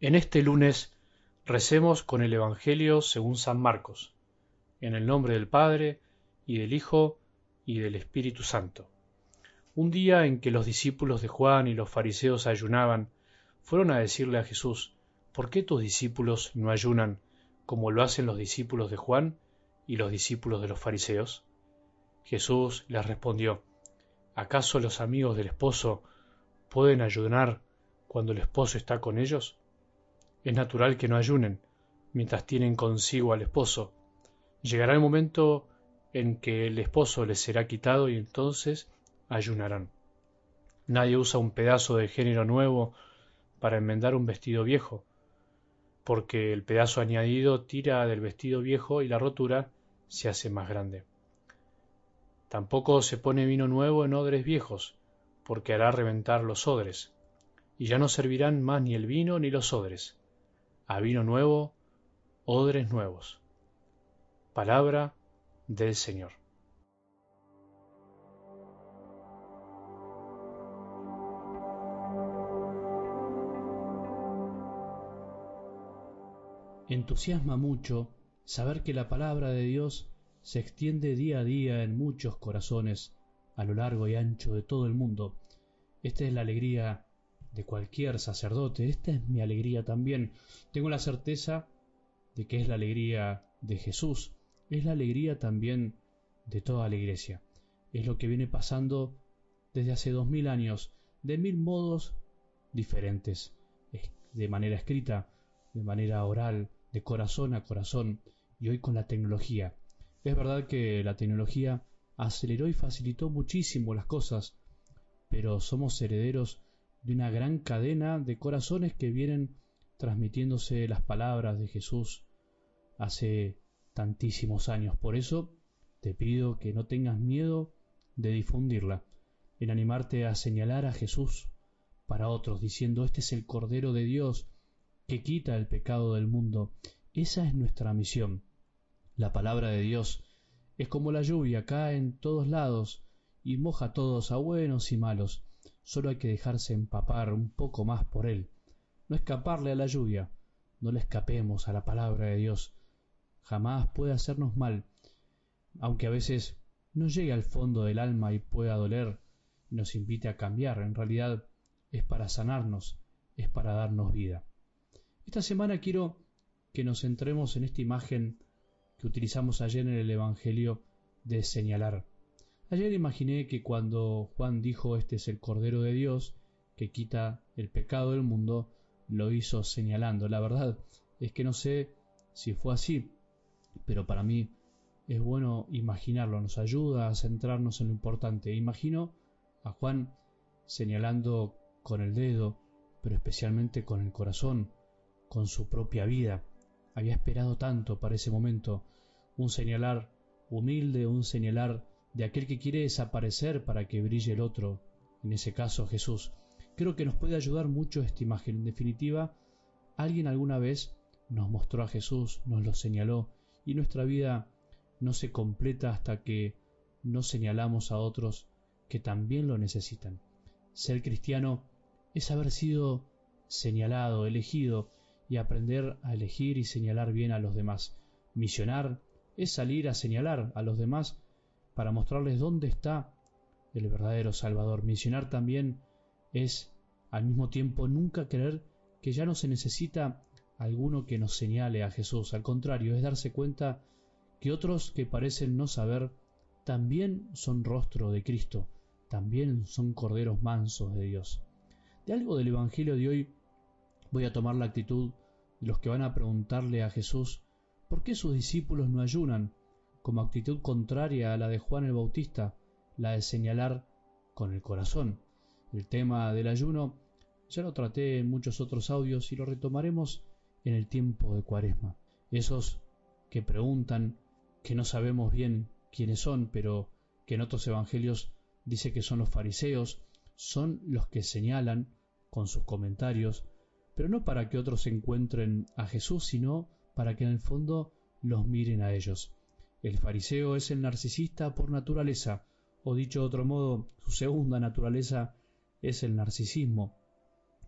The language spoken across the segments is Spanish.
En este lunes recemos con el Evangelio según San Marcos, en el nombre del Padre, y del Hijo, y del Espíritu Santo. Un día en que los discípulos de Juan y los fariseos ayunaban, fueron a decirle a Jesús, ¿por qué tus discípulos no ayunan como lo hacen los discípulos de Juan y los discípulos de los fariseos? Jesús les respondió, ¿acaso los amigos del esposo pueden ayunar cuando el esposo está con ellos? Es natural que no ayunen mientras tienen consigo al esposo. Llegará el momento en que el esposo les será quitado y entonces ayunarán. Nadie usa un pedazo de género nuevo para enmendar un vestido viejo, porque el pedazo añadido tira del vestido viejo y la rotura se hace más grande. Tampoco se pone vino nuevo en odres viejos, porque hará reventar los odres, y ya no servirán más ni el vino ni los odres a vino nuevo, odres nuevos. Palabra del Señor. Entusiasma mucho saber que la palabra de Dios se extiende día a día en muchos corazones a lo largo y ancho de todo el mundo. Esta es la alegría de cualquier sacerdote. Esta es mi alegría también. Tengo la certeza de que es la alegría de Jesús, es la alegría también de toda la iglesia. Es lo que viene pasando desde hace dos mil años, de mil modos diferentes, de manera escrita, de manera oral, de corazón a corazón, y hoy con la tecnología. Es verdad que la tecnología aceleró y facilitó muchísimo las cosas, pero somos herederos de una gran cadena de corazones que vienen transmitiéndose las palabras de Jesús hace tantísimos años. Por eso te pido que no tengas miedo de difundirla, en animarte a señalar a Jesús para otros, diciendo, este es el Cordero de Dios que quita el pecado del mundo. Esa es nuestra misión. La palabra de Dios es como la lluvia, cae en todos lados y moja a todos, a buenos y malos. Solo hay que dejarse empapar un poco más por él. No escaparle a la lluvia. No le escapemos a la palabra de Dios. Jamás puede hacernos mal, aunque a veces no llegue al fondo del alma y pueda doler y nos invite a cambiar. En realidad es para sanarnos, es para darnos vida. Esta semana quiero que nos centremos en esta imagen que utilizamos ayer en el Evangelio de señalar. Ayer imaginé que cuando Juan dijo este es el Cordero de Dios, que quita el pecado del mundo, lo hizo señalando. La verdad es que no sé si fue así, pero para mí es bueno imaginarlo, nos ayuda a centrarnos en lo importante. Imagino a Juan señalando con el dedo, pero especialmente con el corazón, con su propia vida. Había esperado tanto para ese momento, un señalar humilde, un señalar de aquel que quiere desaparecer para que brille el otro, en ese caso Jesús. Creo que nos puede ayudar mucho esta imagen. En definitiva, alguien alguna vez nos mostró a Jesús, nos lo señaló, y nuestra vida no se completa hasta que no señalamos a otros que también lo necesitan. Ser cristiano es haber sido señalado, elegido, y aprender a elegir y señalar bien a los demás. Misionar es salir a señalar a los demás para mostrarles dónde está el verdadero Salvador. Misionar también es al mismo tiempo nunca creer que ya no se necesita alguno que nos señale a Jesús. Al contrario, es darse cuenta que otros que parecen no saber también son rostro de Cristo, también son corderos mansos de Dios. De algo del Evangelio de hoy voy a tomar la actitud de los que van a preguntarle a Jesús por qué sus discípulos no ayunan como actitud contraria a la de Juan el Bautista, la de señalar con el corazón. El tema del ayuno ya lo traté en muchos otros audios y lo retomaremos en el tiempo de Cuaresma. Esos que preguntan, que no sabemos bien quiénes son, pero que en otros evangelios dice que son los fariseos, son los que señalan con sus comentarios, pero no para que otros encuentren a Jesús, sino para que en el fondo los miren a ellos. El fariseo es el narcisista por naturaleza, o dicho de otro modo, su segunda naturaleza es el narcisismo.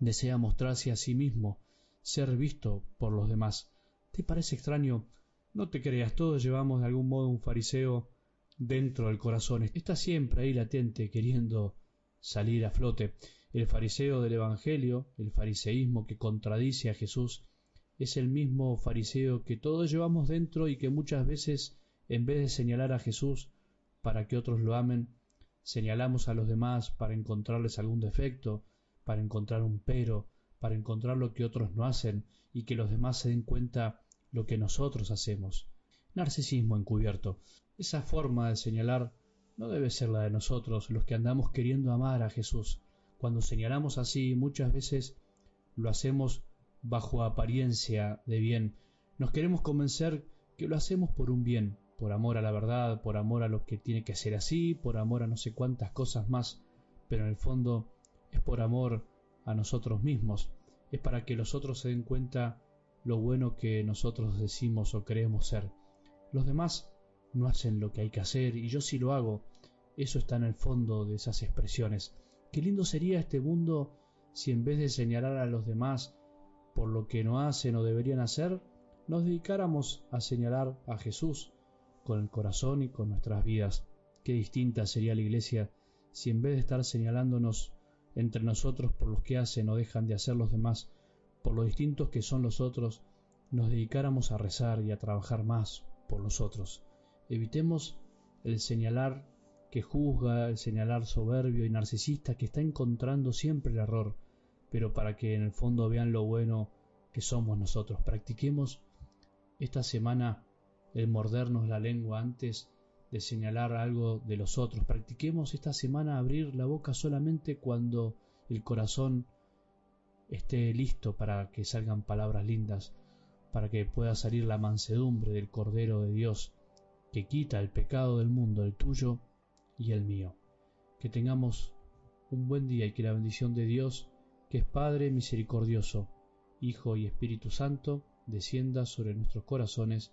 Desea mostrarse a sí mismo, ser visto por los demás. ¿Te parece extraño? No te creas, todos llevamos de algún modo un fariseo dentro del corazón. Está siempre ahí latente, queriendo salir a flote. El fariseo del Evangelio, el fariseísmo que contradice a Jesús, es el mismo fariseo que todos llevamos dentro y que muchas veces, en vez de señalar a Jesús para que otros lo amen, señalamos a los demás para encontrarles algún defecto, para encontrar un pero, para encontrar lo que otros no hacen y que los demás se den cuenta lo que nosotros hacemos. Narcisismo encubierto. Esa forma de señalar no debe ser la de nosotros, los que andamos queriendo amar a Jesús. Cuando señalamos así, muchas veces lo hacemos bajo apariencia de bien. Nos queremos convencer que lo hacemos por un bien, por amor a la verdad, por amor a lo que tiene que ser así, por amor a no sé cuántas cosas más, pero en el fondo es por amor a nosotros mismos, es para que los otros se den cuenta lo bueno que nosotros decimos o creemos ser. Los demás no hacen lo que hay que hacer y yo sí lo hago. Eso está en el fondo de esas expresiones. Qué lindo sería este mundo si en vez de señalar a los demás por lo que no hacen o deberían hacer, nos dedicáramos a señalar a Jesús con el corazón y con nuestras vidas. Qué distinta sería la iglesia si en vez de estar señalándonos entre nosotros por los que hacen o dejan de hacer los demás, por lo distintos que son los otros, nos dedicáramos a rezar y a trabajar más por los otros. Evitemos el señalar que juzga, el señalar soberbio y narcisista que está encontrando siempre el error, pero para que en el fondo vean lo bueno que somos nosotros. Practiquemos esta semana el mordernos la lengua antes de señalar algo de los otros. Practiquemos esta semana abrir la boca solamente cuando el corazón esté listo para que salgan palabras lindas, para que pueda salir la mansedumbre del Cordero de Dios, que quita el pecado del mundo, el tuyo y el mío. Que tengamos un buen día y que la bendición de Dios, que es Padre misericordioso, Hijo y Espíritu Santo, descienda sobre nuestros corazones